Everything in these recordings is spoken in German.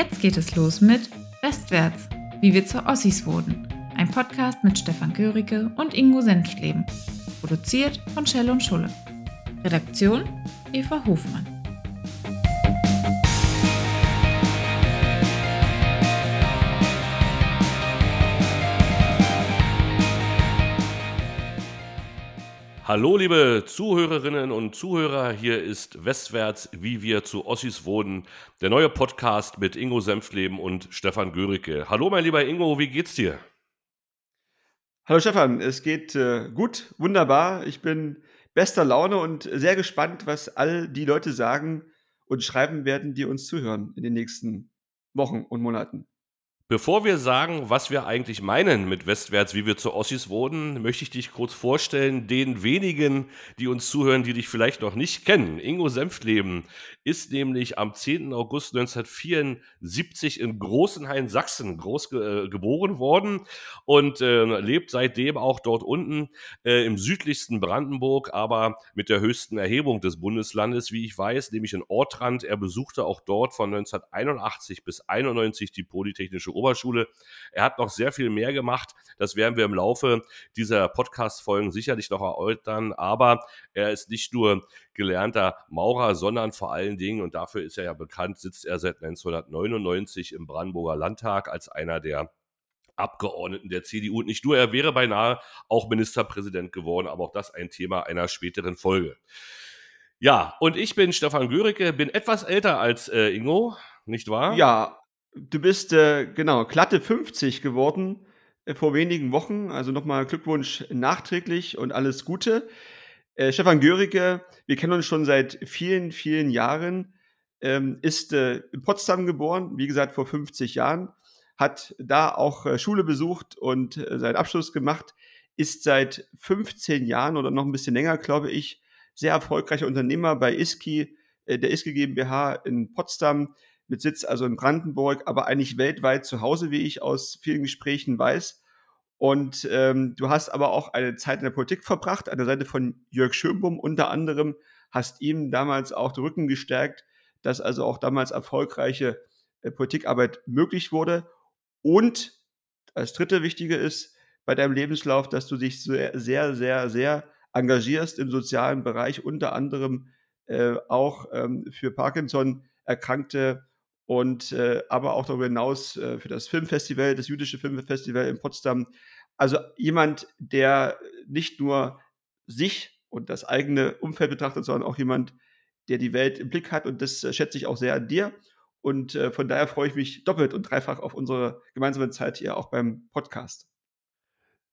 Jetzt geht es los mit Westwärts, wie wir zu Ossis wurden. Ein Podcast mit Stefan Göricke und Ingo Senftleben. Produziert von Schell und Schulle. Redaktion Eva Hofmann. Hallo, liebe Zuhörerinnen und Zuhörer. Hier ist Westwärts, wie wir zu Ossis wurden. Der neue Podcast mit Ingo Senftleben und Stefan Göricke. Hallo, mein lieber Ingo, wie geht's dir? Hallo Stefan, es geht äh, gut, wunderbar. Ich bin bester Laune und sehr gespannt, was all die Leute sagen und schreiben werden, die uns zuhören in den nächsten Wochen und Monaten. Bevor wir sagen, was wir eigentlich meinen mit Westwärts, wie wir zu Ossis wurden, möchte ich dich kurz vorstellen, den wenigen, die uns zuhören, die dich vielleicht noch nicht kennen. Ingo Senftleben ist nämlich am 10. August 1974 in Großenhain, Sachsen, groß äh, geboren worden und äh, lebt seitdem auch dort unten äh, im südlichsten Brandenburg, aber mit der höchsten Erhebung des Bundeslandes, wie ich weiß, nämlich in Ortrand. Er besuchte auch dort von 1981 bis 91 die Polytechnische Oberschule. Er hat noch sehr viel mehr gemacht. Das werden wir im Laufe dieser Podcast-Folgen sicherlich noch erläutern. Aber er ist nicht nur gelernter Maurer, sondern vor allen Dingen, und dafür ist er ja bekannt, sitzt er seit 1999 im Brandenburger Landtag als einer der Abgeordneten der CDU. Und nicht nur, er wäre beinahe auch Ministerpräsident geworden, aber auch das ein Thema einer späteren Folge. Ja, und ich bin Stefan Göricke, bin etwas älter als äh, Ingo, nicht wahr? Ja, Du bist, äh, genau, glatte 50 geworden äh, vor wenigen Wochen. Also nochmal Glückwunsch nachträglich und alles Gute. Äh, Stefan Görige, wir kennen uns schon seit vielen, vielen Jahren, ähm, ist äh, in Potsdam geboren, wie gesagt vor 50 Jahren, hat da auch äh, Schule besucht und äh, seinen Abschluss gemacht, ist seit 15 Jahren oder noch ein bisschen länger, glaube ich, sehr erfolgreicher Unternehmer bei ISKI, der ISKI GmbH in Potsdam mit Sitz also in Brandenburg, aber eigentlich weltweit zu Hause, wie ich aus vielen Gesprächen weiß. Und ähm, du hast aber auch eine Zeit in der Politik verbracht, an der Seite von Jörg Schönbum unter anderem, hast ihm damals auch den Rücken gestärkt, dass also auch damals erfolgreiche äh, Politikarbeit möglich wurde. Und als dritte Wichtige ist bei deinem Lebenslauf, dass du dich sehr, sehr, sehr, sehr engagierst im sozialen Bereich, unter anderem äh, auch ähm, für Parkinson Erkrankte und äh, aber auch darüber hinaus äh, für das Filmfestival, das jüdische Filmfestival in Potsdam. Also jemand, der nicht nur sich und das eigene Umfeld betrachtet, sondern auch jemand, der die Welt im Blick hat. Und das äh, schätze ich auch sehr an dir. Und äh, von daher freue ich mich doppelt und dreifach auf unsere gemeinsame Zeit hier auch beim Podcast.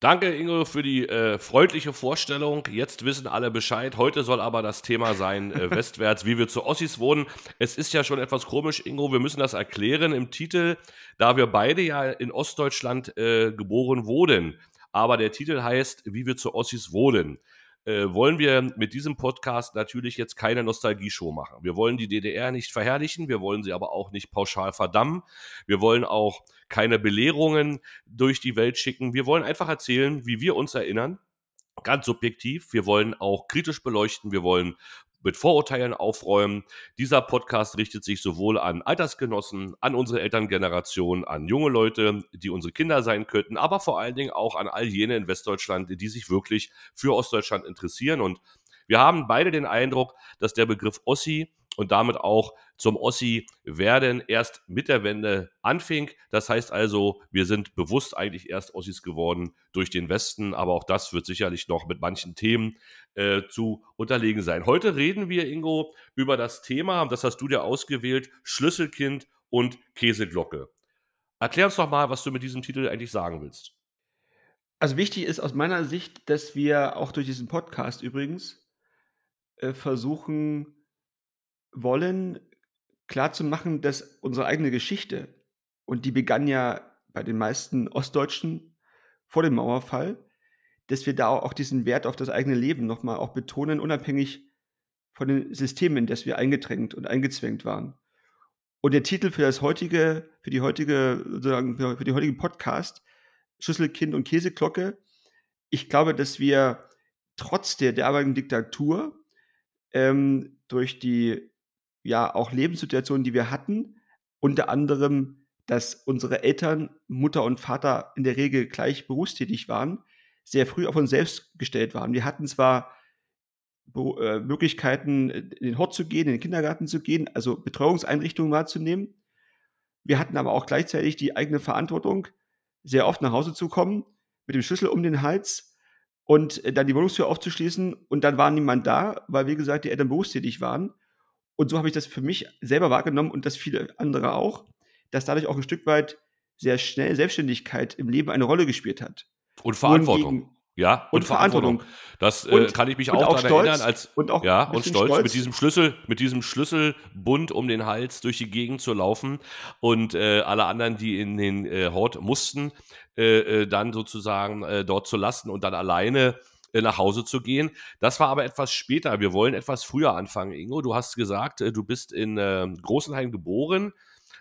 Danke, Ingo, für die äh, freundliche Vorstellung. Jetzt wissen alle Bescheid. Heute soll aber das Thema sein, äh, westwärts, wie wir zu Ossis wohnen. Es ist ja schon etwas komisch, Ingo, wir müssen das erklären im Titel, da wir beide ja in Ostdeutschland äh, geboren wurden. Aber der Titel heißt, wie wir zu Ossis wohnen äh, wollen wir mit diesem Podcast natürlich jetzt keine Nostalgie-Show machen. Wir wollen die DDR nicht verherrlichen, wir wollen sie aber auch nicht pauschal verdammen. Wir wollen auch keine Belehrungen durch die Welt schicken. Wir wollen einfach erzählen, wie wir uns erinnern ganz subjektiv. Wir wollen auch kritisch beleuchten. Wir wollen mit Vorurteilen aufräumen. Dieser Podcast richtet sich sowohl an Altersgenossen, an unsere Elterngeneration, an junge Leute, die unsere Kinder sein könnten, aber vor allen Dingen auch an all jene in Westdeutschland, die sich wirklich für Ostdeutschland interessieren. Und wir haben beide den Eindruck, dass der Begriff Ossi und damit auch zum Ossi werden erst mit der Wende anfing. Das heißt also, wir sind bewusst eigentlich erst Ossis geworden durch den Westen, aber auch das wird sicherlich noch mit manchen Themen äh, zu unterlegen sein. Heute reden wir, Ingo, über das Thema, das hast du dir ausgewählt, Schlüsselkind und Käseglocke. Erklär uns doch mal, was du mit diesem Titel eigentlich sagen willst. Also wichtig ist aus meiner Sicht, dass wir auch durch diesen Podcast übrigens äh, versuchen, wollen klarzumachen, dass unsere eigene Geschichte, und die begann ja bei den meisten Ostdeutschen vor dem Mauerfall, dass wir da auch diesen Wert auf das eigene Leben nochmal auch betonen, unabhängig von den Systemen, in das wir eingedrängt und eingezwängt waren. Und der Titel für das heutige, für die heutige, sozusagen für die heutigen Podcast, Schlüsselkind und Käseglocke, ich glaube, dass wir trotz der derartigen Diktatur ähm, durch die ja auch Lebenssituationen, die wir hatten, unter anderem, dass unsere Eltern, Mutter und Vater in der Regel gleich berufstätig waren, sehr früh auf uns selbst gestellt waren. Wir hatten zwar äh, Möglichkeiten, in den Hort zu gehen, in den Kindergarten zu gehen, also Betreuungseinrichtungen wahrzunehmen. Wir hatten aber auch gleichzeitig die eigene Verantwortung, sehr oft nach Hause zu kommen, mit dem Schlüssel um den Hals und äh, dann die Wohnungstür aufzuschließen und dann war niemand da, weil, wie gesagt, die Eltern berufstätig waren. Und so habe ich das für mich selber wahrgenommen und das viele andere auch, dass dadurch auch ein Stück weit sehr schnell Selbstständigkeit im Leben eine Rolle gespielt hat. Und Verantwortung. Ja, und, und Verantwortung. Das äh, und, kann ich mich auch, auch daran erinnern, als und auch ja und stolz, stolz, mit diesem Schlüssel, mit diesem Schlüsselbund um den Hals durch die Gegend zu laufen und äh, alle anderen, die in den äh, Hort mussten, äh, äh, dann sozusagen äh, dort zu lassen und dann alleine nach Hause zu gehen. Das war aber etwas später. Wir wollen etwas früher anfangen, Ingo. Du hast gesagt, du bist in Großenhain geboren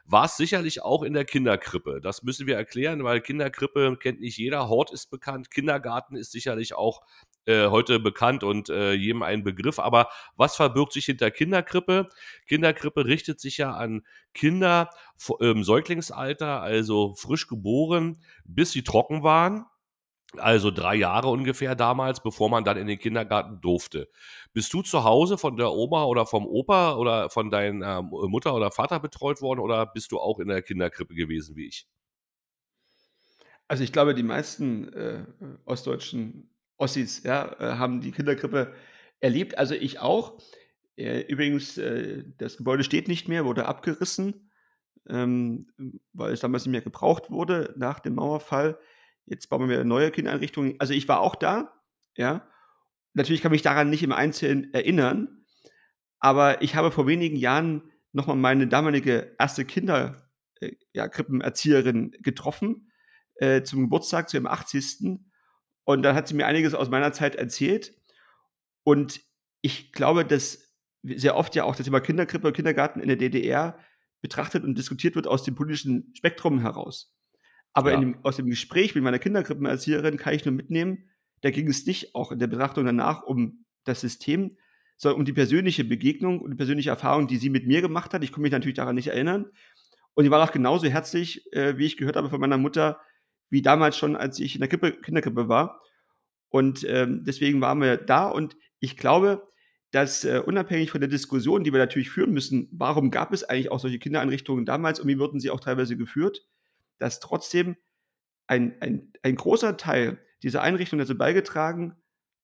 war es sicherlich auch in der Kinderkrippe. Das müssen wir erklären, weil Kinderkrippe kennt nicht jeder. Hort ist bekannt, Kindergarten ist sicherlich auch äh, heute bekannt und äh, jedem ein Begriff. Aber was verbirgt sich hinter Kinderkrippe? Kinderkrippe richtet sich ja an Kinder im Säuglingsalter, also frisch geboren, bis sie trocken waren also drei Jahre ungefähr damals, bevor man dann in den Kindergarten durfte. Bist du zu Hause von der Oma oder vom Opa oder von deiner Mutter oder Vater betreut worden oder bist du auch in der Kinderkrippe gewesen wie ich? Also ich glaube, die meisten äh, ostdeutschen Ossis ja, äh, haben die Kinderkrippe erlebt. Also ich auch. Äh, übrigens, äh, das Gebäude steht nicht mehr, wurde abgerissen, ähm, weil es damals nicht mehr gebraucht wurde nach dem Mauerfall. Jetzt bauen wir neue Kindereinrichtungen. Also ich war auch da, ja. Natürlich kann mich daran nicht im Einzelnen erinnern, aber ich habe vor wenigen Jahren nochmal meine damalige erste Kinderkrippenerzieherin äh, ja, getroffen äh, zum Geburtstag, zu ihrem 80. Und dann hat sie mir einiges aus meiner Zeit erzählt. Und ich glaube, dass sehr oft ja auch das Thema Kinderkrippe und Kindergarten in der DDR betrachtet und diskutiert wird aus dem politischen Spektrum heraus. Aber ja. dem, aus dem Gespräch mit meiner Kinderkrippenerzieherin kann ich nur mitnehmen, da ging es nicht auch in der Betrachtung danach um das System, sondern um die persönliche Begegnung und die persönliche Erfahrung, die sie mit mir gemacht hat. Ich konnte mich natürlich daran nicht erinnern. Und die war auch genauso herzlich, äh, wie ich gehört habe von meiner Mutter, wie damals schon, als ich in der Kippe, Kinderkrippe war. Und ähm, deswegen waren wir da. Und ich glaube, dass äh, unabhängig von der Diskussion, die wir natürlich führen müssen, warum gab es eigentlich auch solche Kindereinrichtungen damals und wie wurden sie auch teilweise geführt, dass trotzdem ein, ein, ein großer Teil dieser Einrichtungen dazu beigetragen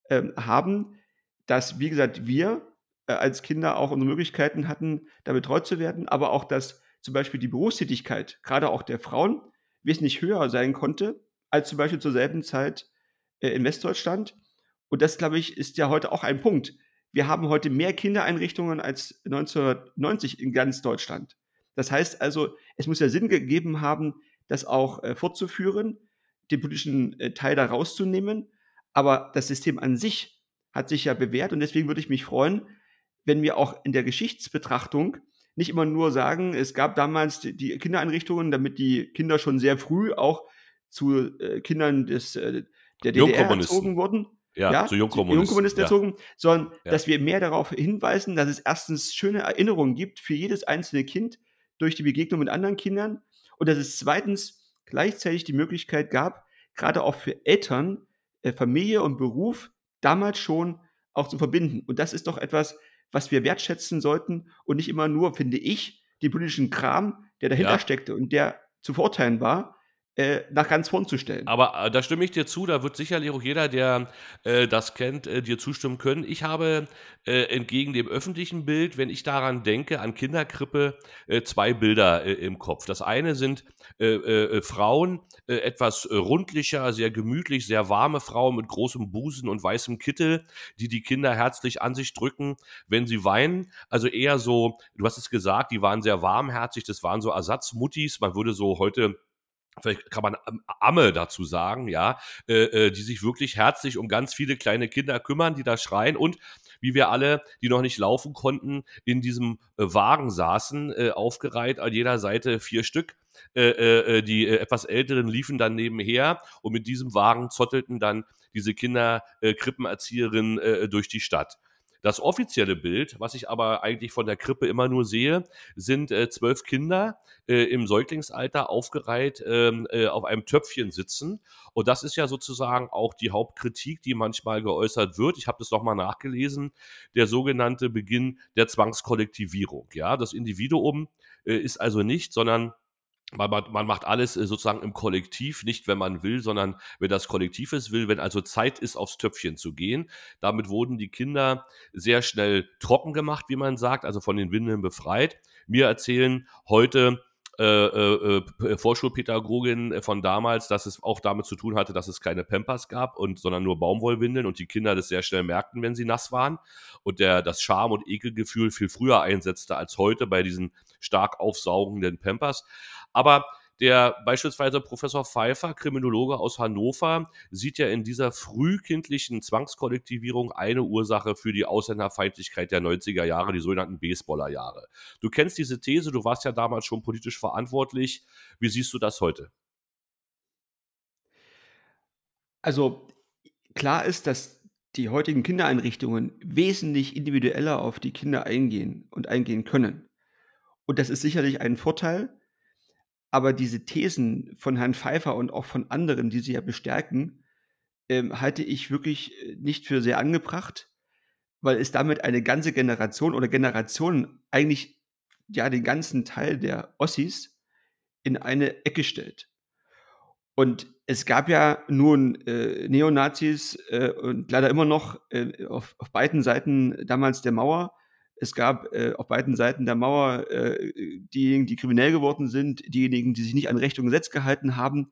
äh, haben, dass, wie gesagt, wir äh, als Kinder auch unsere Möglichkeiten hatten, da betreut zu werden, aber auch, dass zum Beispiel die Berufstätigkeit, gerade auch der Frauen, wesentlich höher sein konnte, als zum Beispiel zur selben Zeit äh, in Westdeutschland. Und das, glaube ich, ist ja heute auch ein Punkt. Wir haben heute mehr Kindereinrichtungen als 1990 in ganz Deutschland. Das heißt also, es muss ja Sinn gegeben haben, das auch äh, fortzuführen, den politischen äh, Teil da rauszunehmen. Aber das System an sich hat sich ja bewährt und deswegen würde ich mich freuen, wenn wir auch in der Geschichtsbetrachtung nicht immer nur sagen, es gab damals die, Kindereinrichtungen, damit die Kinder schon sehr früh auch zu äh, Kindern des, äh, der DDR erzogen wurden. Ja, ja, zu Jungkommunisten, Jungkommunisten ja. erzogen, sondern ja. dass wir mehr darauf hinweisen, dass es erstens schöne Erinnerungen gibt für jedes einzelne Kind durch die Begegnung mit anderen Kindern und dass es zweitens gleichzeitig die Möglichkeit gab, gerade auch für Eltern, äh, Familie und Beruf damals schon auch zu verbinden. Und das ist doch etwas, was wir wertschätzen sollten und nicht immer nur, finde ich, den politischen Kram, der dahinter ja. steckte und der zu verurteilen war, äh, nach ganz vorn zu stellen. Aber äh, da stimme ich dir zu, da wird sicherlich auch jeder, der äh, das kennt, äh, dir zustimmen können. Ich habe äh, entgegen dem öffentlichen Bild, wenn ich daran denke, an Kinderkrippe, äh, zwei Bilder im Kopf. Das eine sind Frauen, etwas rundlicher, sehr gemütlich, sehr warme Frauen mit großem Busen und weißem Kittel, die die Kinder herzlich an sich drücken, wenn sie weinen. Also eher so, du hast es gesagt, die waren sehr warmherzig, das waren so Ersatzmuttis, man würde so heute vielleicht kann man Amme dazu sagen, ja, äh, äh, die sich wirklich herzlich um ganz viele kleine Kinder kümmern, die da schreien und wie wir alle, die noch nicht laufen konnten, in diesem äh, Wagen saßen, äh, aufgereiht an jeder Seite vier Stück. Äh, äh, die etwas älteren liefen dann nebenher und mit diesem Wagen zottelten dann diese Kinder, Krippenerzieherinnen durch die Stadt. Das offizielle Bild, was ich aber eigentlich von der Krippe immer nur sehe, sind äh, zwölf Kinder äh, im Säuglingsalter aufgereiht ähm, äh, auf einem Töpfchen sitzen. Und das ist ja sozusagen auch die Hauptkritik, die manchmal geäußert wird. Ich habe das nochmal nachgelesen. Der sogenannte Beginn der Zwangskollektivierung. Ja, das Individuum äh, ist also nicht, sondern man, man, man macht alles äh, sozusagen im Kollektiv, nicht wenn man will, sondern wenn das Kollektiv es will, wenn also Zeit ist, aufs Töpfchen zu gehen. Damit wurden die Kinder sehr schnell trocken gemacht, wie man sagt, also von den Windeln befreit. Mir erzählen heute äh, äh, äh Vorschulpädagogin von damals, dass es auch damit zu tun hatte, dass es keine Pampers gab und sondern nur Baumwollwindeln und die Kinder das sehr schnell merkten, wenn sie nass waren und der das Scham und Ekelgefühl viel früher einsetzte als heute bei diesen stark aufsaugenden Pampers. Aber der beispielsweise Professor Pfeiffer, Kriminologe aus Hannover, sieht ja in dieser frühkindlichen Zwangskollektivierung eine Ursache für die Ausländerfeindlichkeit der 90er Jahre, die sogenannten Baseballer-Jahre. Du kennst diese These, du warst ja damals schon politisch verantwortlich. Wie siehst du das heute? Also klar ist, dass die heutigen Kindereinrichtungen wesentlich individueller auf die Kinder eingehen und eingehen können. Und das ist sicherlich ein Vorteil, aber diese Thesen von Herrn Pfeiffer und auch von anderen, die sie ja bestärken, ähm, halte ich wirklich äh, nicht für sehr angebracht, weil es damit eine ganze Generation oder Generationen eigentlich ja den ganzen Teil der Ossis in eine Ecke stellt. Und es gab ja nun äh, Neonazis äh, und leider immer noch äh, auf, auf beiden Seiten damals der Mauer, es gab äh, auf beiden Seiten der Mauer äh, diejenigen, die kriminell geworden sind, diejenigen, die sich nicht an Recht und Gesetz gehalten haben.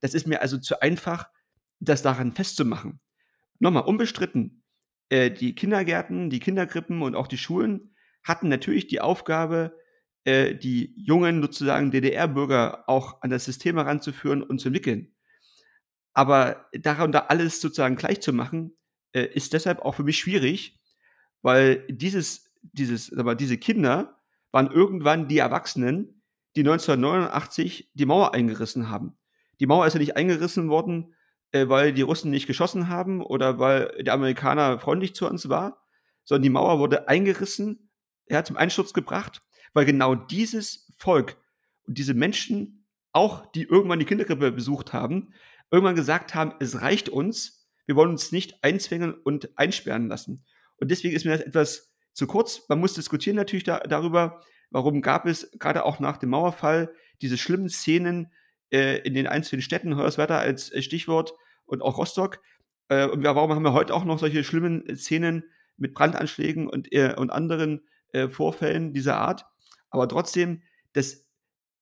Das ist mir also zu einfach, das daran festzumachen. Nochmal, unbestritten, äh, die Kindergärten, die Kinderkrippen und auch die Schulen hatten natürlich die Aufgabe, äh, die jungen sozusagen DDR-Bürger auch an das System heranzuführen und zu entwickeln. Aber darunter alles sozusagen gleich zu machen, äh, ist deshalb auch für mich schwierig, weil dieses dieses, aber diese Kinder waren irgendwann die Erwachsenen, die 1989 die Mauer eingerissen haben. Die Mauer ist ja nicht eingerissen worden, äh, weil die Russen nicht geschossen haben oder weil der Amerikaner freundlich zu uns war, sondern die Mauer wurde eingerissen, er hat zum Einsturz gebracht, weil genau dieses Volk und diese Menschen, auch die irgendwann die Kinderkrippe besucht haben, irgendwann gesagt haben, es reicht uns, wir wollen uns nicht einzwängen und einsperren lassen. Und deswegen ist mir das etwas zu kurz. Man muss diskutieren natürlich da, darüber, warum gab es gerade auch nach dem Mauerfall diese schlimmen Szenen äh, in den einzelnen Städten, Hoyerswerda als äh, Stichwort und auch Rostock. Äh, und warum haben wir heute auch noch solche schlimmen Szenen mit Brandanschlägen und, äh, und anderen äh, Vorfällen dieser Art? Aber trotzdem, das,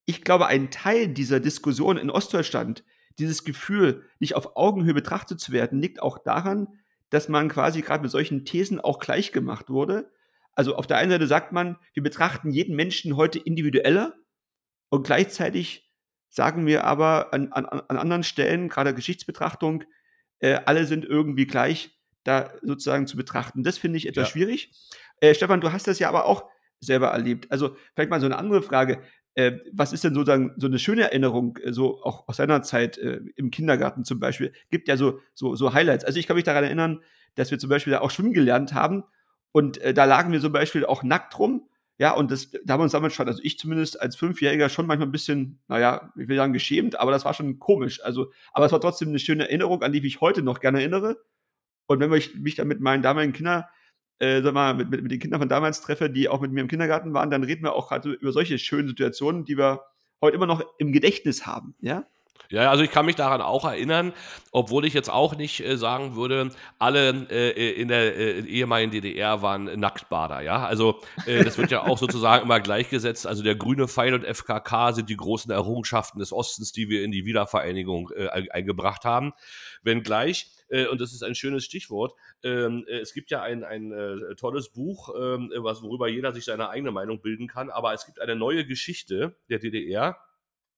ich glaube, ein Teil dieser Diskussion in Ostdeutschland, dieses Gefühl, nicht auf Augenhöhe betrachtet zu werden, liegt auch daran, dass man quasi gerade mit solchen Thesen auch gleich gemacht wurde also auf der einen Seite sagt man, wir betrachten jeden Menschen heute individueller und gleichzeitig sagen wir aber an, an, an anderen Stellen, gerade Geschichtsbetrachtung, äh, alle sind irgendwie gleich da sozusagen zu betrachten. Das finde ich etwas ja. schwierig. Äh, Stefan, du hast das ja aber auch selber erlebt. Also vielleicht mal so eine andere Frage. Äh, was ist denn sozusagen so eine schöne Erinnerung, äh, so auch aus seiner Zeit äh, im Kindergarten zum Beispiel? Gibt ja so, so, so Highlights. Also ich kann mich daran erinnern, dass wir zum Beispiel da auch schwimmen gelernt haben und äh, da lagen wir zum Beispiel auch nackt rum. Ja, und das, da haben wir uns damals schon, also ich zumindest als Fünfjähriger schon manchmal ein bisschen, naja, ich will sagen geschämt, aber das war schon komisch. Also, aber es war trotzdem eine schöne Erinnerung, an die ich mich heute noch gerne erinnere. Und wenn ich mich dann mit meinen damaligen Kindern, äh, sag mal, mit, mit, mit den Kindern von damals treffe, die auch mit mir im Kindergarten waren, dann reden wir auch gerade über solche schönen Situationen, die wir heute immer noch im Gedächtnis haben, ja. Ja, also ich kann mich daran auch erinnern, obwohl ich jetzt auch nicht äh, sagen würde, alle äh, in der äh, ehemaligen DDR waren Nacktbader, ja. Also äh, das wird ja auch sozusagen immer gleichgesetzt. Also der grüne Pfeil und FKK sind die großen Errungenschaften des Ostens, die wir in die Wiedervereinigung äh, eingebracht haben. Wenngleich, äh, und das ist ein schönes Stichwort, ähm, es gibt ja ein, ein tolles Buch, ähm, was, worüber jeder sich seine eigene Meinung bilden kann, aber es gibt eine neue Geschichte der DDR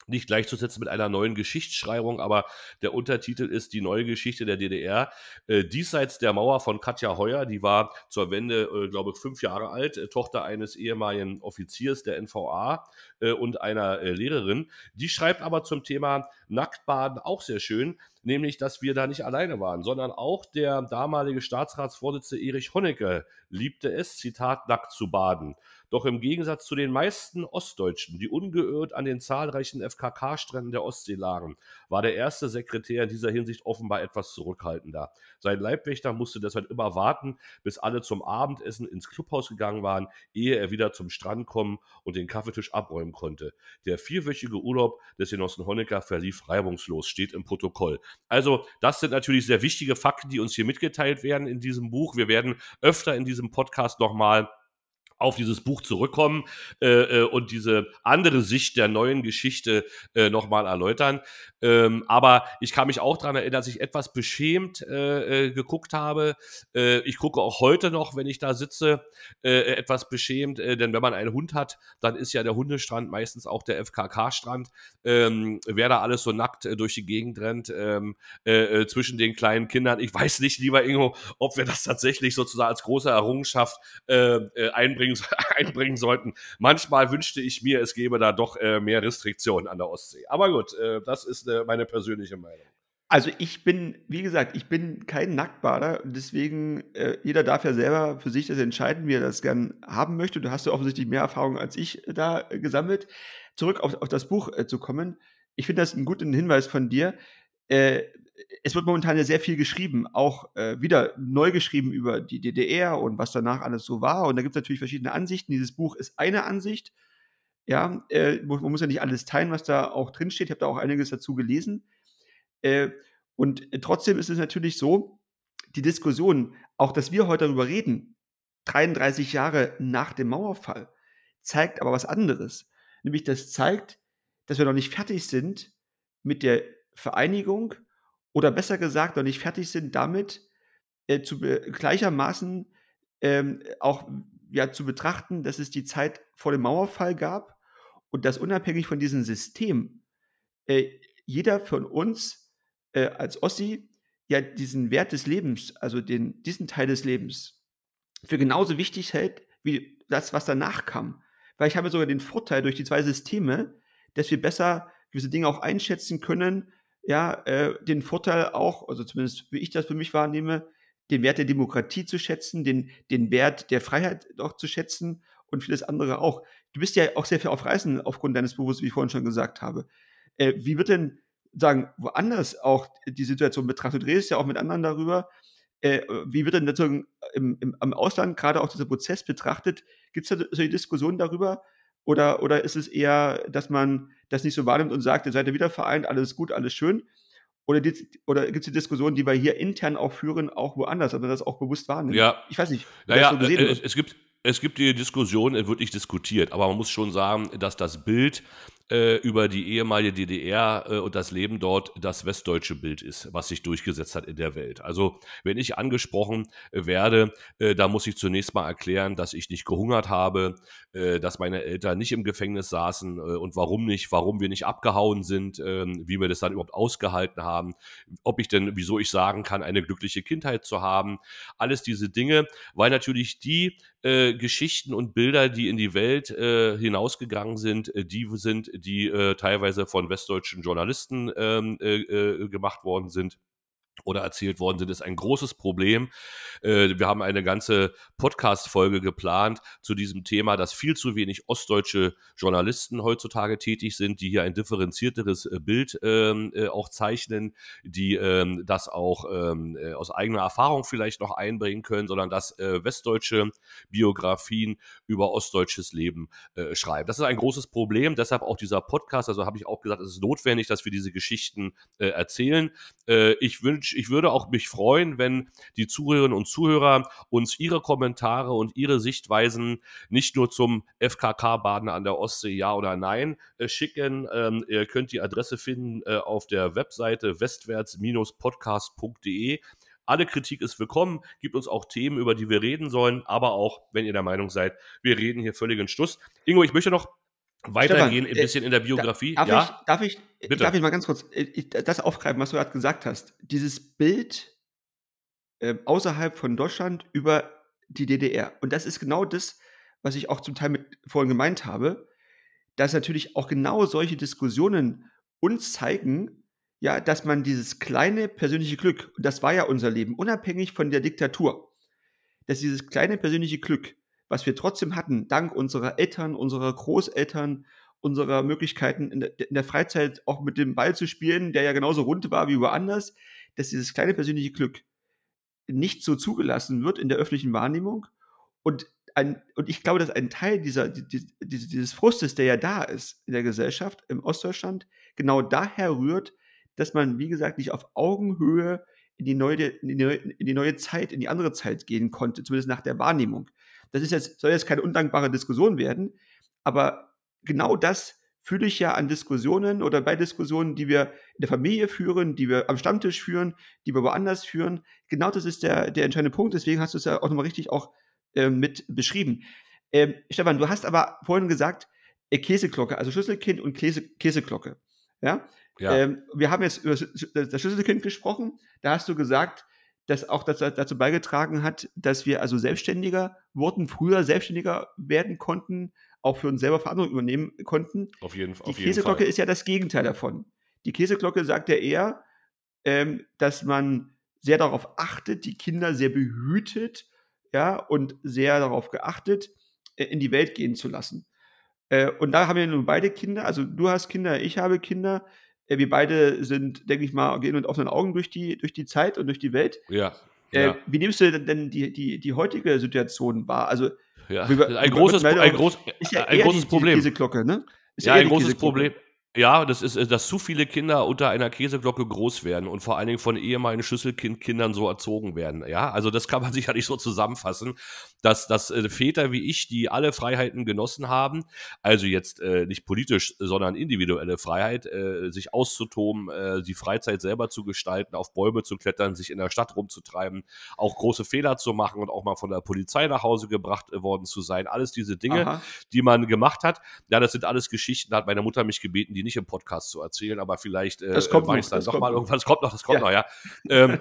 nicht gleichzusetzen mit einer neuen Geschichtsschreibung, aber der Untertitel ist die neue Geschichte der DDR. Äh, diesseits der Mauer von Katja Heuer, die war zur Wende, äh, glaube ich, fünf Jahre alt, äh, Tochter eines ehemaligen Offiziers der NVA äh, und einer äh, Lehrerin. Die schreibt aber zum Thema Nacktbaden auch sehr schön. nämlich, dass wir da nicht alleine waren, sondern auch der damalige Staatsratsvorsitzende Erich Honecker liebte es, Zitat, nackt zu baden. Doch im Gegensatz zu den meisten Ostdeutschen, die ungeirrt an den zahlreichen FKK-Stränden der Ostsee lagen, war der erste Sekretär in dieser Hinsicht offenbar etwas zurückhaltender. Sein Leibwächter musste deshalb immer warten, bis alle zum Abendessen ins Clubhaus gegangen waren, ehe er wieder zum Strand kommen und den Kaffeetisch abräumen konnte. Der vierwöchige Urlaub des Genossen Honecker verlief reibungslos, steht im Protokoll. Also, das sind natürlich sehr wichtige Fakten, die uns hier mitgeteilt werden in diesem Buch. Wir werden öfter in diesem Podcast nochmal auf dieses Buch zurückkommen äh, äh, und diese andere Sicht der neuen Geschichte äh, nochmal erläutern. Ähm, aber ich kann mich auch daran erinnern, dass ich etwas beschämt äh, äh geguckt habe. Äh, ich gucke auch heute noch, wenn ich da sitze, äh, etwas beschämt, äh, denn wenn man einen Hund hat, dann ist ja der Hundestrand meistens auch der FKK-Strand. Ähm, wer da alles so nackt äh, durch die Gegend rennt, ähm, äh, äh, zwischen den kleinen Kindern. Ich weiß nicht, lieber Ingo, ob wir das tatsächlich sozusagen als große Errungenschaft äh, äh, einbringen einbringen, sollten. Manchmal wünschte ich mir, es gäbe da doch äh, mehr Restriktionen an der Ostsee. Aber gut, äh, das ist äh, meine persönliche Meinung. Also ich bin, wie gesagt, ich bin kein Nacktbader, deswegen, äh, jeder darf ja selber für sich das entscheiden, wie er das gern haben möchte. Du hast ja offensichtlich mehr Erfahrung als ich äh, da äh, gesammelt. Zurück auf, auf das Buch zu kommen. Ich finde das einen guten Hinweis von dir. Es wird momentan ja sehr viel geschrieben, auch äh, wieder neu geschrieben über die DDR und was danach alles so war. Und da gibt es natürlich verschiedene Ansichten. Dieses Buch ist eine Ansicht. Ja, äh, man muss ja nicht alles teilen, was da auch drinsteht. Ich habe da auch einiges dazu gelesen. Äh, und trotzdem ist es natürlich so, die Diskussion, auch dass wir heute darüber reden, 33 Jahre nach dem Mauerfall, zeigt aber was anderes. Nämlich das zeigt, dass wir noch nicht fertig sind mit der Vereinigung oder besser gesagt noch nicht fertig sind damit, äh, zu gleichermaßen ähm, auch ja, zu betrachten, dass es die Zeit vor dem Mauerfall gab und dass unabhängig von diesem System äh, jeder von uns äh, als Ossi ja diesen Wert des Lebens, also den, diesen Teil des Lebens, für genauso wichtig hält wie das, was danach kam. Weil ich habe sogar den Vorteil durch die zwei Systeme, dass wir besser gewisse Dinge auch einschätzen können, ja, äh, den Vorteil auch, also zumindest wie ich das für mich wahrnehme, den Wert der Demokratie zu schätzen, den, den Wert der Freiheit auch zu schätzen und vieles andere auch. Du bist ja auch sehr viel auf Reisen aufgrund deines Berufs, wie ich vorhin schon gesagt habe. Äh, wie wird denn, sagen, woanders auch die Situation betrachtet? Du redest ja auch mit anderen darüber. Äh, wie wird denn dazu im, im, im Ausland gerade auch dieser Prozess betrachtet? Gibt es da solche Diskussionen darüber? Oder, oder ist es eher, dass man das nicht so wahrnimmt und sagt, ihr seid ja wieder vereint, alles gut, alles schön? Oder, oder gibt es die Diskussion, die wir hier intern auch führen, auch woanders, aber das auch bewusst wahrnehmen? Ja. Ich weiß nicht. Naja, so äh, es, es, gibt, es gibt die Diskussion, es wird nicht diskutiert, aber man muss schon sagen, dass das Bild äh, über die ehemalige DDR äh, und das Leben dort das westdeutsche Bild ist, was sich durchgesetzt hat in der Welt. Also wenn ich angesprochen äh, werde, äh, da muss ich zunächst mal erklären, dass ich nicht gehungert habe, äh, dass meine Eltern nicht im Gefängnis saßen und warum nicht, warum wir nicht abgehauen sind, ähm, wie wir das dann überhaupt ausgehalten haben, ob ich denn, wieso ich sagen kann, eine glückliche Kindheit zu haben. Alles diese Dinge, weil natürlich die äh, Geschichten und Bilder, die in die Welt äh, hinausgegangen sind, äh, die sind, die äh, teilweise von westdeutschen Journalisten ähm, äh, äh, gemacht worden sind oder erzählt worden sind, ist ein großes Problem. Äh, wir haben eine ganze Podcast-Folge geplant zu diesem Thema, dass viel zu wenig ostdeutsche Journalisten heutzutage tätig sind, die hier ein differenzierteres äh, Bild ähm, äh, auch zeichnen, die ähm, das auch ähm, aus eigener Erfahrung vielleicht noch einbringen können, sondern dass westdeutsche Biografien über ostdeutsches Leben schreiben. Das ist ein großes Problem, deshalb auch dieser Podcast. Also habe ich auch gesagt, es ist notwendig, dass wir diese Geschichten erzählen. ich wünsche ich würde auch mich freuen, wenn die Zuhörerinnen und Zuhörer uns ihre Kommentare und ihre Sichtweisen nicht nur zum FKK-Baden an der Ostsee, ja oder nein, äh, schicken. Ähm, ihr könnt die Adresse finden äh, auf der Webseite westwärts-podcast.de. Alle Kritik ist willkommen, gibt uns auch Themen, über die wir reden sollen, aber auch, wenn ihr der Meinung seid, wir reden hier völligen Stuss. Ingo, ich möchte noch weitergehen, Stefan, ein bisschen in der Biografie. Darf, ja? ich, darf, ich, Bitte. darf ich mal ganz kurz äh, das aufgreifen, was du gerade gesagt hast? Dieses Bild äh, außerhalb von Deutschland über die DDR. Und das ist genau das, was ich auch zum Teil mit vorhin gemeint habe, dass natürlich auch genau solche Diskussionen uns zeigen, ja, dass man dieses kleine persönliche Glück, und das war ja unser Leben, unabhängig von der Diktatur, dass dieses kleine persönliche Glück, was wir trotzdem hatten, dank unserer Eltern, unserer Großeltern, unserer Möglichkeiten in der, in der Freizeit auch mit dem Ball zu spielen, der ja genauso rund war wie woanders, dass dieses kleine persönliche Glück nicht so zugelassen wird in der öffentlichen Wahrnehmung. Und, ein, und ich glaube, dass ein Teil dieser, die, dieses Frustes, der ja da ist in der Gesellschaft, im Ostdeutschland, genau daher rührt, dass man, wie gesagt, nicht auf Augenhöhe in die, neue, in, die neue, in die neue Zeit, in die andere Zeit gehen konnte, zumindest nach der Wahrnehmung. Das ist jetzt, soll jetzt keine undankbare Diskussion werden, aber genau das fühle ich ja an Diskussionen oder bei Diskussionen, die wir in der Familie führen, die wir am Stammtisch führen, die wir woanders führen. Genau das ist der, der entscheidende Punkt. Deswegen hast du es ja auch nochmal richtig auch äh, mit beschrieben. Ähm, Stefan, du hast aber vorhin gesagt, äh, Käseglocke, also Schlüsselkind und Käse, Käseglocke. Ja? ja. Ähm, wir haben jetzt über das Schlüsselkind gesprochen. Da hast du gesagt, dass auch das dazu beigetragen hat, dass wir also selbstständiger wurden, früher selbstständiger werden konnten, auch für uns selber Verantwortung übernehmen konnten. Auf jeden, Die auf Käseglocke ist ja das Gegenteil davon. Die Käseglocke sagt ja eher, ähm, dass man sehr darauf achtet, die Kinder sehr behütet, ja, und sehr darauf geachtet, äh, in die Welt gehen zu lassen. Äh, und da haben wir nun beide Kinder, also du hast Kinder, ich habe Kinder. Wir beide sind, denke ich mal, gehen mit offenen Augen durch die, durch die Zeit und durch die Welt. Ja. Äh, ja. Wie nimmst du denn die, die, die heutige Situation wahr? Also ja, ein großes, ein, groß, ein großes die, Problem. Diese Glocke, ne? Ist ja, ein großes Problem. Ja, das ist, äh, dass zu viele Kinder unter einer Käseglocke groß werden und vor allen Dingen von ehemaligen Schlüsselkindkindern so erzogen werden. Ja, also das kann man sicherlich so zusammenfassen, dass, dass äh, Väter wie ich, die alle Freiheiten genossen haben, also jetzt äh, nicht politisch, sondern individuelle Freiheit, äh, sich auszutoben, äh, die Freizeit selber zu gestalten, auf Bäume zu klettern, sich in der Stadt rumzutreiben, auch große Fehler zu machen und auch mal von der Polizei nach Hause gebracht äh, worden zu sein. Alles diese Dinge, Aha. die man gemacht hat. Ja, das sind alles Geschichten, da hat meine Mutter mich gebeten, die nicht im Podcast zu erzählen, aber vielleicht äh, das kommt mache ich dann doch mal irgendwann. Das kommt noch, das kommt ja. noch, ja. Ähm,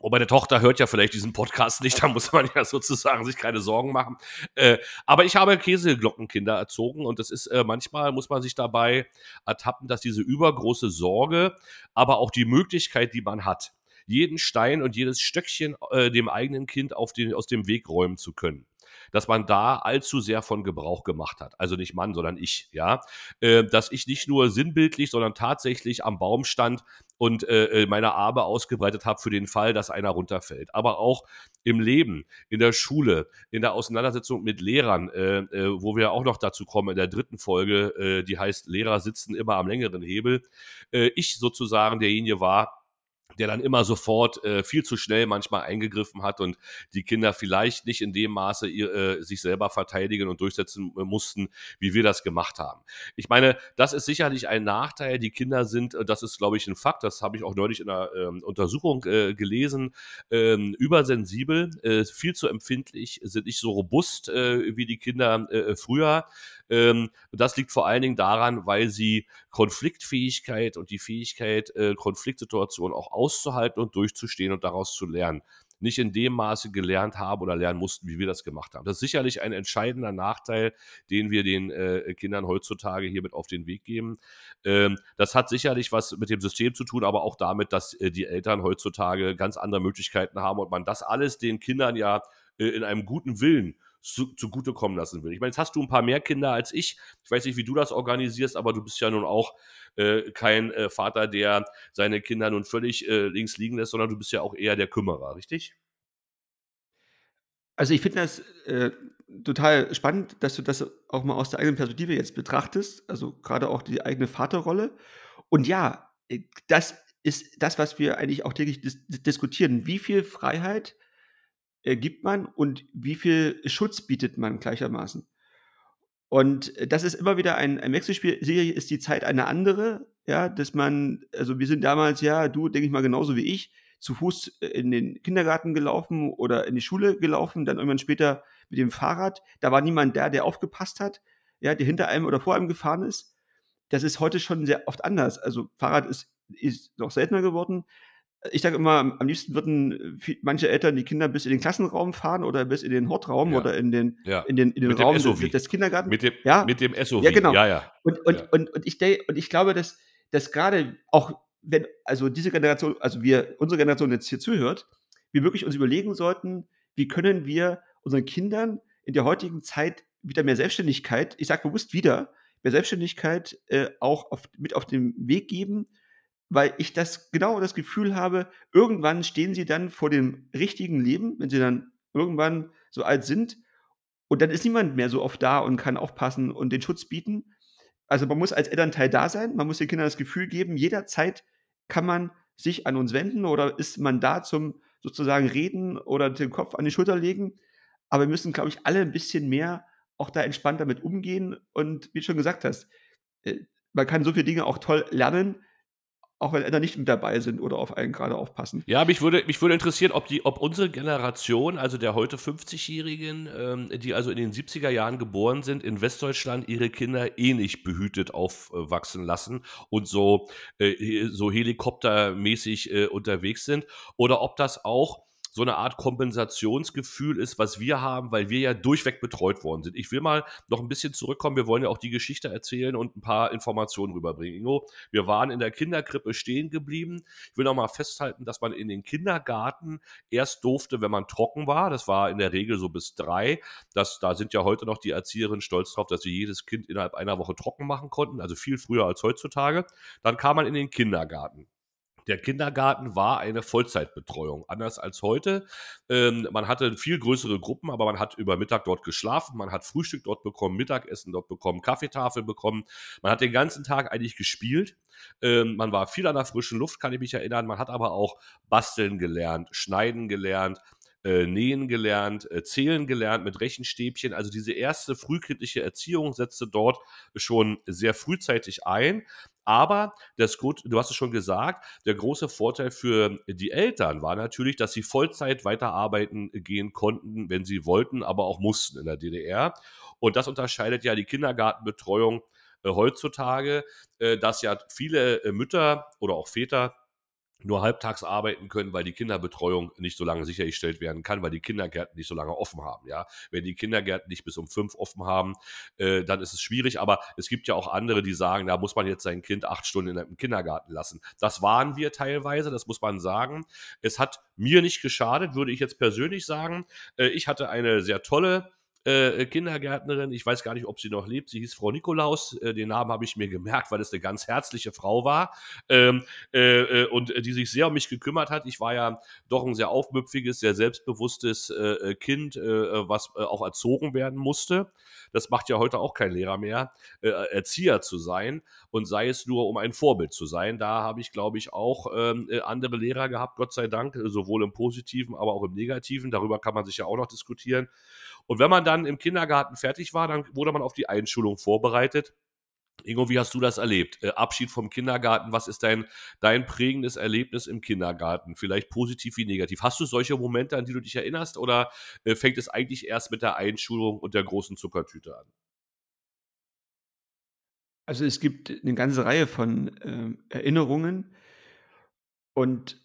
Und meine Tochter hört ja vielleicht diesen Podcast nicht, da muss man ja sozusagen sich keine Sorgen machen. Äh, aber ich habe Käseglockenkinder erzogen und das ist äh, manchmal muss man sich dabei ertappen, dass diese übergroße Sorge, aber auch die Möglichkeit, die man hat, jeden Stein und jedes Stöckchen äh, dem eigenen Kind auf den, aus dem Weg räumen zu können dass man da allzu sehr von Gebrauch gemacht hat. Also nicht Mann, sondern ich, ja. Äh, dass ich nicht nur sinnbildlich, sondern tatsächlich am Baum stand und äh, äh meine Arme ausgebreitet habe für den Fall, dass einer runterfällt. Aber auch im Leben, in der Schule, in der Auseinandersetzung mit Lehrern, äh, äh, wo wir auch noch dazu kommen in der dritten Folge, äh, die heißt Lehrer sitzen immer am längeren Hebel. Ich sozusagen derjenige war, der dann immer sofort äh, viel zu schnell manchmal eingegriffen hat und die Kinder vielleicht nicht in dem Maße ihr, äh, sich selber verteidigen und durchsetzen äh, mussten, wie wir das gemacht haben. Ich meine, das ist sicherlich ein Nachteil. Die Kinder sind, äh, das ist, glaube ich, ein Fakt, das habe ich auch neulich in einer ähm, Untersuchung äh, gelesen, ähm, übersensibel, äh, viel zu empfindlich, sind nicht so robust wie die Kinder früher. Ähm, das liegt vor allen Dingen daran, weil sie Konfliktfähigkeit und die Fähigkeit, äh, Konfliktsituationen auch auszuhalten und durchzustehen und daraus zu lernen nicht in dem Maße gelernt haben oder lernen mussten, wie wir das gemacht haben. Das ist sicherlich ein entscheidender Nachteil, den wir den äh, Kindern heutzutage hier mit auf den Weg geben. Ähm, das hat sicherlich was mit dem System zu tun, aber auch damit, dass äh, die Eltern heutzutage ganz andere Möglichkeiten haben und man das alles den Kindern ja äh, in einem guten Willen zu, zugutekommen lassen will. Ich meine, jetzt hast du ein paar mehr Kinder als ich. Ich weiß nicht, wie du das organisierst, aber du bist ja nun auch äh, kein äh, Vater, der seine Kinder nun völlig äh, links liegen lässt, sondern du bist ja auch eher der Kümmerer, richtig? Also ich finde das äh, total spannend, dass du das auch mal aus der eigenen Perspektive jetzt betrachtest, also gerade auch die eigene Vaterrolle. Und ja, äh, das ist das, was wir eigentlich auch täglich dis diskutieren. Wie viel Freiheit gibt man und wie viel Schutz bietet man gleichermaßen. Und äh, das ist immer wieder ein, ein Wechselspiel. Sicherlich ist die Zeit eine andere, ja, dass man, also wir sind damals, ja, du, denke ich mal, genauso wie ich, zu Fuß äh, in den Kindergarten gelaufen oder in die Schule gelaufen, dann irgendwann später mit dem Fahrrad. Da war niemand da, der aufgepasst hat, ja, der hinter einem oder vor einem gefahren ist. Das ist heute schon sehr oft anders. Also Fahrrad ist, ist noch seltener geworden ich sage immer, am liebsten würden äh, manche Eltern die Kinder bis in den Klassenraum fahren oder bis in den Hortraum ja. oder in den, ja. in den, in den Raum des, des, Kindergartens. Mit dem, ja? mit dem SUV. Ja, genau. Ja, ja. Und, und, und, und, ich, und ich glaube, dass, dass gerade auch wenn also diese Generation, also wir, unsere Generation jetzt hier zuhört, wir wirklich uns überlegen sollten, wie können wir unseren Kindern in der heutigen Zeit wieder mehr Selbstständigkeit, ich sage bewusst wieder, mehr Selbstständigkeit äh, auch auf, mit auf den Weg geben, weil ich das genau das Gefühl habe, irgendwann stehen sie dann vor dem richtigen Leben, wenn sie dann irgendwann so alt sind und dann ist niemand mehr so oft da und kann aufpassen und den Schutz bieten. Also man muss als Elternteil da sein, man muss den Kindern das Gefühl geben, jederzeit kann man sich an uns wenden oder ist man da zum sozusagen reden oder den Kopf an die Schulter legen. Aber wir müssen, glaube ich, alle ein bisschen mehr auch da entspannt damit umgehen. Und wie du schon gesagt hast, äh, man kann so viele Dinge auch toll lernen, auch wenn Eltern nicht mit dabei sind oder auf einen gerade aufpassen. Ja, mich würde, mich würde interessieren, ob, die, ob unsere Generation, also der heute 50-Jährigen, ähm, die also in den 70er Jahren geboren sind, in Westdeutschland ihre Kinder ähnlich behütet aufwachsen lassen und so, äh, so helikoptermäßig äh, unterwegs sind, oder ob das auch so eine Art Kompensationsgefühl ist, was wir haben, weil wir ja durchweg betreut worden sind. Ich will mal noch ein bisschen zurückkommen. Wir wollen ja auch die Geschichte erzählen und ein paar Informationen rüberbringen. Ingo, wir waren in der Kinderkrippe stehen geblieben. Ich will noch mal festhalten, dass man in den Kindergarten erst durfte, wenn man trocken war. Das war in der Regel so bis drei. Das, da sind ja heute noch die Erzieherinnen stolz drauf, dass sie jedes Kind innerhalb einer Woche trocken machen konnten. Also viel früher als heutzutage. Dann kam man in den Kindergarten. Der Kindergarten war eine Vollzeitbetreuung, anders als heute. Ähm, man hatte viel größere Gruppen, aber man hat über Mittag dort geschlafen, man hat Frühstück dort bekommen, Mittagessen dort bekommen, Kaffeetafel bekommen. Man hat den ganzen Tag eigentlich gespielt. Ähm, man war viel an der frischen Luft, kann ich mich erinnern. Man hat aber auch basteln gelernt, schneiden gelernt, äh, nähen gelernt, äh, zählen gelernt mit Rechenstäbchen. Also diese erste frühkindliche Erziehung setzte dort schon sehr frühzeitig ein. Aber das gut, du hast es schon gesagt, der große Vorteil für die Eltern war natürlich, dass sie Vollzeit weiterarbeiten gehen konnten, wenn sie wollten, aber auch mussten in der DDR. Und das unterscheidet ja die Kindergartenbetreuung äh, heutzutage, äh, dass ja viele äh, Mütter oder auch Väter nur halbtags arbeiten können, weil die Kinderbetreuung nicht so lange sichergestellt werden kann, weil die Kindergärten nicht so lange offen haben. Ja, wenn die Kindergärten nicht bis um fünf offen haben, äh, dann ist es schwierig. Aber es gibt ja auch andere, die sagen, da muss man jetzt sein Kind acht Stunden im Kindergarten lassen. Das waren wir teilweise, das muss man sagen. Es hat mir nicht geschadet, würde ich jetzt persönlich sagen. Äh, ich hatte eine sehr tolle äh, Kindergärtnerin, ich weiß gar nicht, ob sie noch lebt, sie hieß Frau Nikolaus, äh, den Namen habe ich mir gemerkt, weil es eine ganz herzliche Frau war ähm, äh, äh und die sich sehr um mich gekümmert hat. Ich war ja doch ein sehr aufmüpfiges, sehr selbstbewusstes äh, äh, Kind, was auch erzogen werden musste. Das macht ja heute auch kein Lehrer mehr, Erzieher zu sein und sei es nur, um ein Vorbild zu sein. Da habe ich, glaube ich, auch ähm, andere Lehrer gehabt, Gott sei Dank, sowohl im Positiven, aber auch im Negativen. Darüber kann man sich ja auch noch diskutieren. Und wenn man dann im Kindergarten fertig war, dann wurde man auf die Einschulung vorbereitet. Ingo, wie hast du das erlebt? Äh, Abschied vom Kindergarten, was ist dein, dein prägendes Erlebnis im Kindergarten? Vielleicht positiv wie negativ. Hast du solche Momente, an die du dich erinnerst, oder äh, fängt es eigentlich erst mit der Einschulung und der großen Zuckertüte an? Also es gibt eine ganze Reihe von ähm, Erinnerungen und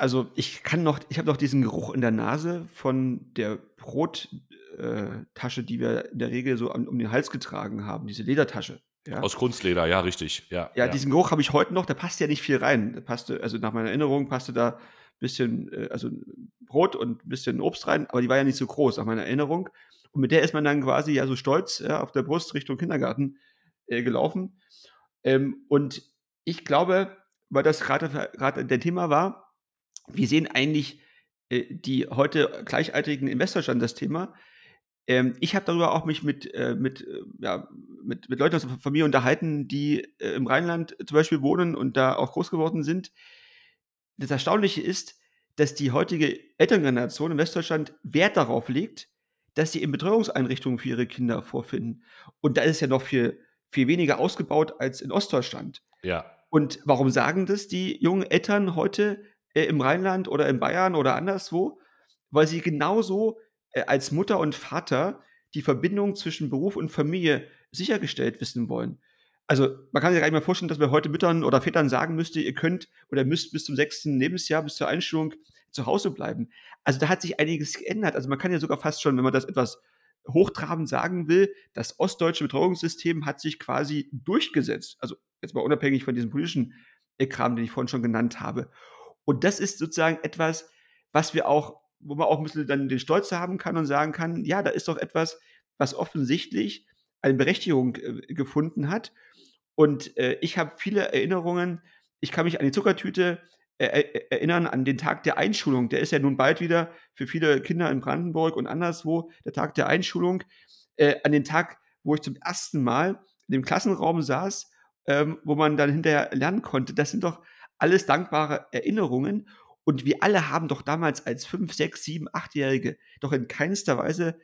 also ich kann noch, ich habe noch diesen Geruch in der Nase von der Brot, äh, die wir in der Regel so um den Hals getragen haben, diese Ledertasche. Ja. Aus Kunstleder, ja, richtig. Ja, ja, ja. diesen Geruch habe ich heute noch, da passt ja nicht viel rein. Da passte, also nach meiner Erinnerung passte da ein bisschen, äh, also Brot und ein bisschen Obst rein, aber die war ja nicht so groß, nach meiner Erinnerung. Und mit der ist man dann quasi ja so stolz ja, auf der Brust Richtung Kindergarten äh, gelaufen. Ähm, und ich glaube, weil das gerade der Thema war, wir sehen eigentlich äh, die heute Gleichaltrigen in Westdeutschland das Thema, ähm, ich habe darüber auch mich mit, äh, mit, äh, ja, mit, mit Leuten aus der Familie unterhalten, die äh, im Rheinland zum Beispiel wohnen und da auch groß geworden sind. Das Erstaunliche ist, dass die heutige Elterngeneration in Westdeutschland Wert darauf legt, dass sie in Betreuungseinrichtungen für ihre Kinder vorfinden. Und da ist es ja noch viel, viel weniger ausgebaut als in Ostdeutschland. Ja. Und warum sagen das die jungen Eltern heute äh, im Rheinland oder in Bayern oder anderswo? Weil sie genauso äh, als Mutter und Vater die Verbindung zwischen Beruf und Familie sichergestellt wissen wollen. Also man kann sich gar nicht mehr vorstellen, dass man heute Müttern oder Vätern sagen müsste, ihr könnt oder müsst bis zum sechsten Lebensjahr, bis zur Einstellung zu Hause bleiben. Also da hat sich einiges geändert. Also man kann ja sogar fast schon, wenn man das etwas hochtrabend sagen will, das ostdeutsche Betreuungssystem hat sich quasi durchgesetzt. Also jetzt mal unabhängig von diesen politischen äh, Kram, den ich vorhin schon genannt habe. Und das ist sozusagen etwas, was wir auch, wo man auch ein bisschen dann den Stolz haben kann und sagen kann, ja, da ist doch etwas, was offensichtlich eine Berechtigung äh, gefunden hat. Und äh, ich habe viele Erinnerungen. Ich kann mich an die Zuckertüte äh, äh, erinnern, an den Tag der Einschulung. Der ist ja nun bald wieder für viele Kinder in Brandenburg und anderswo der Tag der Einschulung. Äh, an den Tag, wo ich zum ersten Mal in dem Klassenraum saß, ähm, wo man dann hinterher lernen konnte. Das sind doch alles dankbare Erinnerungen. Und wir alle haben doch damals als 5, 6, 7, 8-Jährige doch in keinster Weise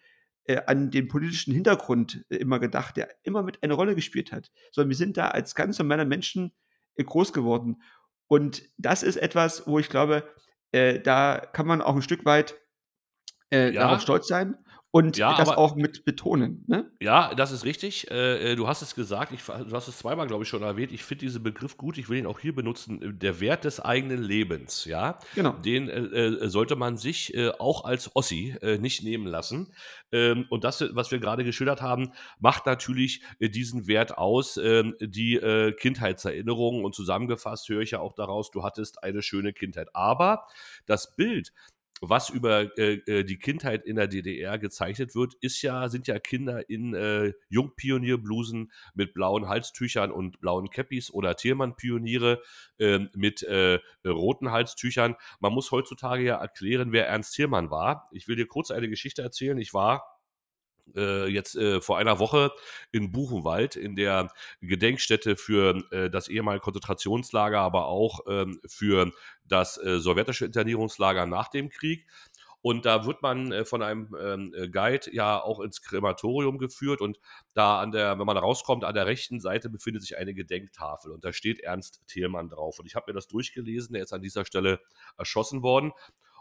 äh, an den politischen Hintergrund äh, immer gedacht, der immer mit eine Rolle gespielt hat, sondern wir sind da als ganz normale Menschen äh, groß geworden. Und das ist etwas, wo ich glaube, äh, da kann man auch ein Stück weit äh, Ja. darauf stolz sein und Ja, das aber- auch mit betonen. Ne? Ja, das ist richtig. Äh, äh, du hast es gesagt, ich, du hast es zweimal, glaube ich, schon erwähnt. Ich finde diesen Begriff gut, ich will ihn auch hier benutzen. äh, Der Wert des eigenen Lebens, ja. Genau. Den äh, äh, sollte man sich äh, auch als Ossi nicht nehmen lassen. Ähm, und das, was wir gerade geschildert haben, macht natürlich diesen Wert aus, ähm, die Kindheitserinnerungen. Und zusammengefasst höre ich ja auch daraus, du hattest eine schöne Kindheit. Aber das Bild, was über äh, äh, die Kindheit in der DDR gezeichnet wird, ist ja, sind ja Kinder in äh, Jungpionierblusen mit blauen Halstüchern und blauen Käppis oder Tiermann-Pioniere ähm, mit äh, roten Halstüchern. Man muss heutzutage ja erklären, wer Ernst Thiermann war. Ich will dir kurz eine Geschichte erzählen. Ich war äh, jetzt äh, vor einer Woche in Buchenwald in der Gedenkstätte für äh, das ehemalige Konzentrationslager, aber auch ähm, für das äh, sowjetische Internierungslager nach dem Krieg. Und da wird man äh, von einem ähm, äh, Guide ja auch ins Krematorium geführt und da an der, wenn man rauskommt, an der rechten Seite befindet sich eine Gedenktafel und da steht Ernst Thielmann drauf. Und ich habe mir das durchgelesen, der ist an dieser Stelle erschossen worden.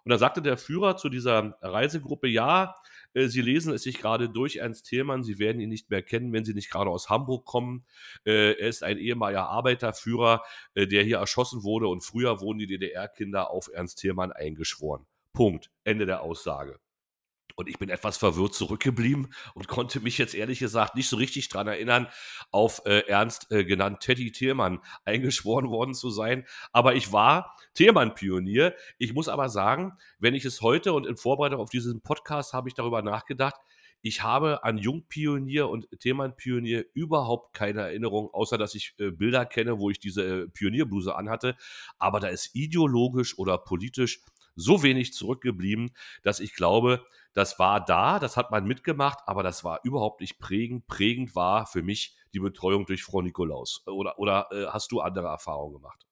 Und da sagte der Führer zu dieser Reisegruppe, ja, äh, Sie lesen es sich gerade durch, Ernst Thielmann, Sie werden ihn nicht mehr kennen, wenn Sie nicht gerade aus Hamburg kommen. Äh, er ist ein ehemaliger Arbeiterführer, äh, der hier erschossen wurde und früher wurden die DDR-Kinder auf Ernst Thielmann eingeschworen. Punkt. Ende der Aussage. Und ich bin etwas verwirrt zurückgeblieben und konnte mich jetzt ehrlich gesagt nicht so richtig dran erinnern, auf äh, Ernst äh, genannt Teddy Thiermann eingeschworen worden zu sein. Aber ich war Thiermann-Pionier. Ich muss aber sagen, wenn ich es heute und in Vorbereitung auf diesen Podcast habe ich darüber nachgedacht, ich habe an Jungpionier und Thiermann-Pionier überhaupt keine Erinnerung, außer dass ich äh, Bilder kenne, wo ich diese äh, Pionierbluse anhatte. Aber da ist ideologisch oder politisch so wenig zurückgeblieben, dass ich glaube, das war da, das hat man mitgemacht, aber das war überhaupt nicht prägend. Prägend war für mich die Betreuung durch Frau Nikolaus. Oder, oder äh, hast du andere Erfahrungen gemacht?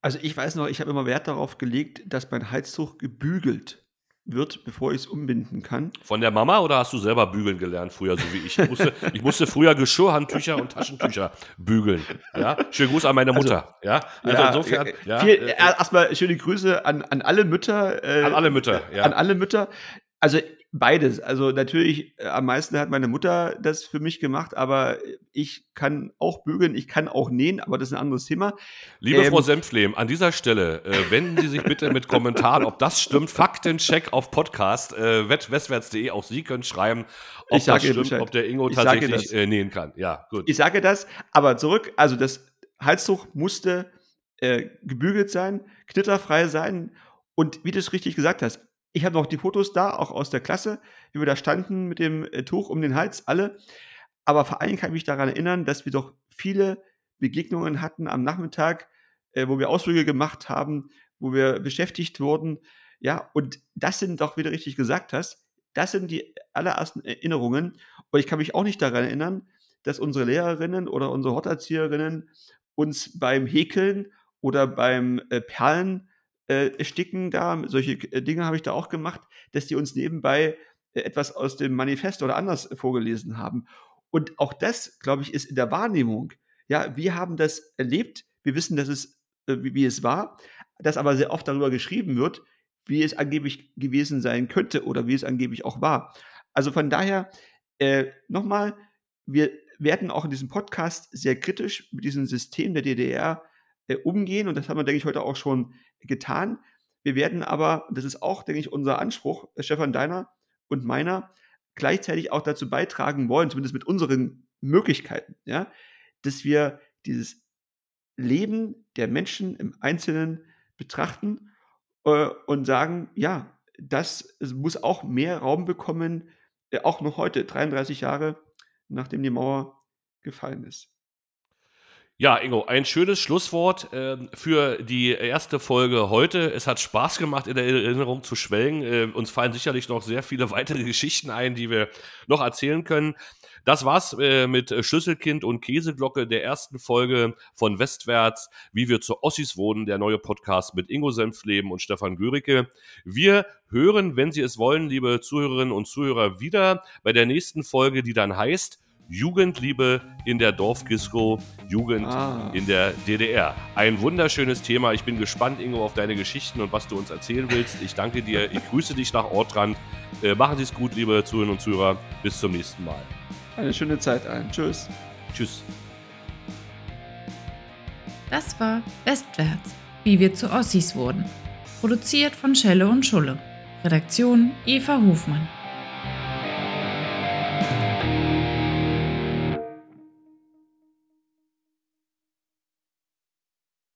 Also ich weiß noch, ich habe immer Wert darauf gelegt, dass mein Halstuch gebügelt wird, bevor ich es umbinden kann. Von der Mama oder hast du selber bügeln gelernt früher, so wie ich? Ich musste, ich musste früher Geschirrhandtücher und Taschentücher bügeln. Ja? Schönen Gruß an meine Mutter. ja? Also insofern, äh, ja, viel, äh, äh, erstmal schöne Grüße an, an alle Mütter. Äh, an alle Mütter. Ja. An alle Mütter. Also beides. Also natürlich, äh, am meisten hat meine Mutter das für mich gemacht, aber ich kann auch bügeln, ich kann auch nähen, aber das ist ein anderes Thema. Liebe Ähm, Frau Senflehm, an dieser Stelle äh, wenden Sie sich bitte mit Kommentaren, ob das stimmt. Faktencheck auf Podcast, äh, westwärts.de. Auch Sie können schreiben, ob das stimmt, Bescheid. ob der Ingo Ich tatsächlich äh, nähen kann. Ja, gut. Ich sage das, aber zurück, also das Halstuch musste äh, gebügelt sein, knitterfrei sein und wie du es richtig gesagt hast, ich habe noch die Fotos da, auch aus der Klasse, wie wir da standen mit dem äh, Tuch um den Hals, alle. Aber vor allem kann ich mich daran erinnern, dass wir doch viele Begegnungen hatten am Nachmittag, äh, wo wir Ausflüge gemacht haben, wo wir beschäftigt wurden. Ja, und das sind doch, wie du richtig gesagt hast, das sind die allerersten Erinnerungen. Und ich kann mich auch nicht daran erinnern, dass unsere Lehrerinnen oder unsere Horterzieherinnen uns beim Häkeln oder beim äh, Perlen äh, sticken da, solche äh, Dinge habe ich da auch gemacht, dass die uns nebenbei äh, etwas aus dem Manifest oder anders vorgelesen haben. Und auch das, glaube ich, ist in der Wahrnehmung. Ja, wir haben das erlebt, wir wissen, dass es, wie, wie es war, dass aber sehr oft darüber geschrieben wird, wie es angeblich gewesen sein könnte oder wie es angeblich auch war. Also von daher, äh, nochmal, wir werden auch in diesem Podcast sehr kritisch mit diesem System der DDR äh, umgehen und das haben wir, denke ich, heute auch schon getan. Wir werden aber, das ist auch, denke ich, unser Anspruch, äh, Stefan Deiner und meiner, gleichzeitig auch dazu beitragen wollen, zumindest mit unseren Möglichkeiten, ja, dass wir dieses Leben der Menschen im Einzelnen betrachten äh, und sagen, ja, das muss auch mehr Raum bekommen, äh, auch noch heute, 33 Jahre nachdem die Mauer gefallen ist. Ja, Ingo, ein schönes Schlusswort äh, für die erste Folge heute. Es hat Spaß gemacht, in der Erinnerung zu schwelgen. Äh, uns fallen sicherlich noch sehr viele weitere Geschichten ein, die wir noch erzählen können. Das war's äh, mit Schlüsselkind und Käseglocke der ersten Folge von Westwärts, wie wir zu Ossis wohnen, der neue Podcast mit Ingo Senfleben und Stefan Göricke. Wir hören, wenn Sie es wollen, liebe Zuhörerinnen und Zuhörer, wieder bei der nächsten Folge, die dann heißt Jugendliebe in der Dorfdisco, Jugend ah. in der DDR. Ein wunderschönes Thema. Ich bin gespannt, Ingo, auf deine Geschichten und was du uns erzählen willst. Ich danke dir. Ich grüße dich nach Ortrand. Äh, machen Sie es gut, liebe Zuhörerinnen und Zuhörer. Bis zum nächsten Mal. Eine schöne Zeit ein. Tschüss. Tschüss. Das war Westwärts, wie wir zu Ossis wurden. Produziert von Schelle und Schulle. Redaktion Eva Hofmann.